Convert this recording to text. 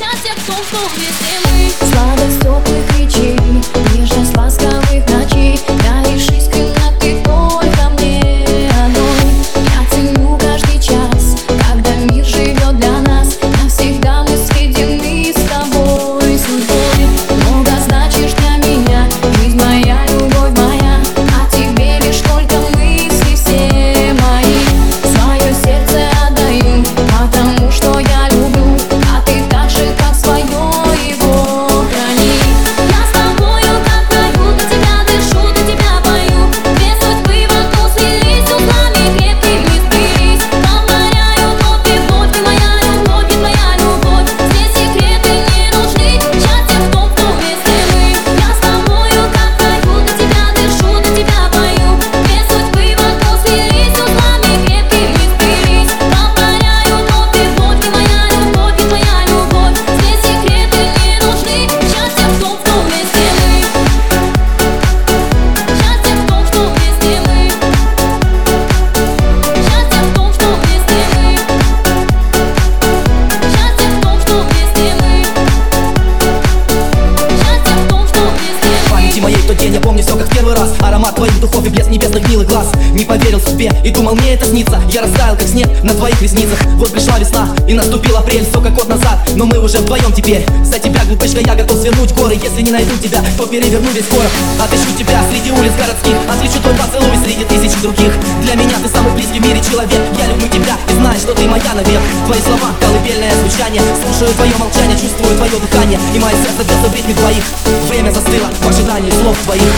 Счастье в том, что вместе мы. Сладость теплых речей, тот день я помню все как в первый раз. Аромат твоих духов и блеск небесных милых глаз. Не поверил судьбе и думал мне это снится. Я растаял как снег на твоих ресницах. Вот пришла весна и наступил апрель. Все как год назад, но мы уже вдвоем теперь. За тебя, глупышка, я готов свернуть горы. Если не найду тебя, то переверну весь город. Отыщу тебя среди улиц городских. Отличу твой поцелуй среди тысяч других. Для меня ты самый близкий в мире человек. Я люблю тебя и знаю, что ты моя навек. Твои слова, колыбельное звучание. Слушаю твое молчание, чувствую твое дыхание. И мое сердце бьется в ритме твоих. Время застыло в ожидании слов твоих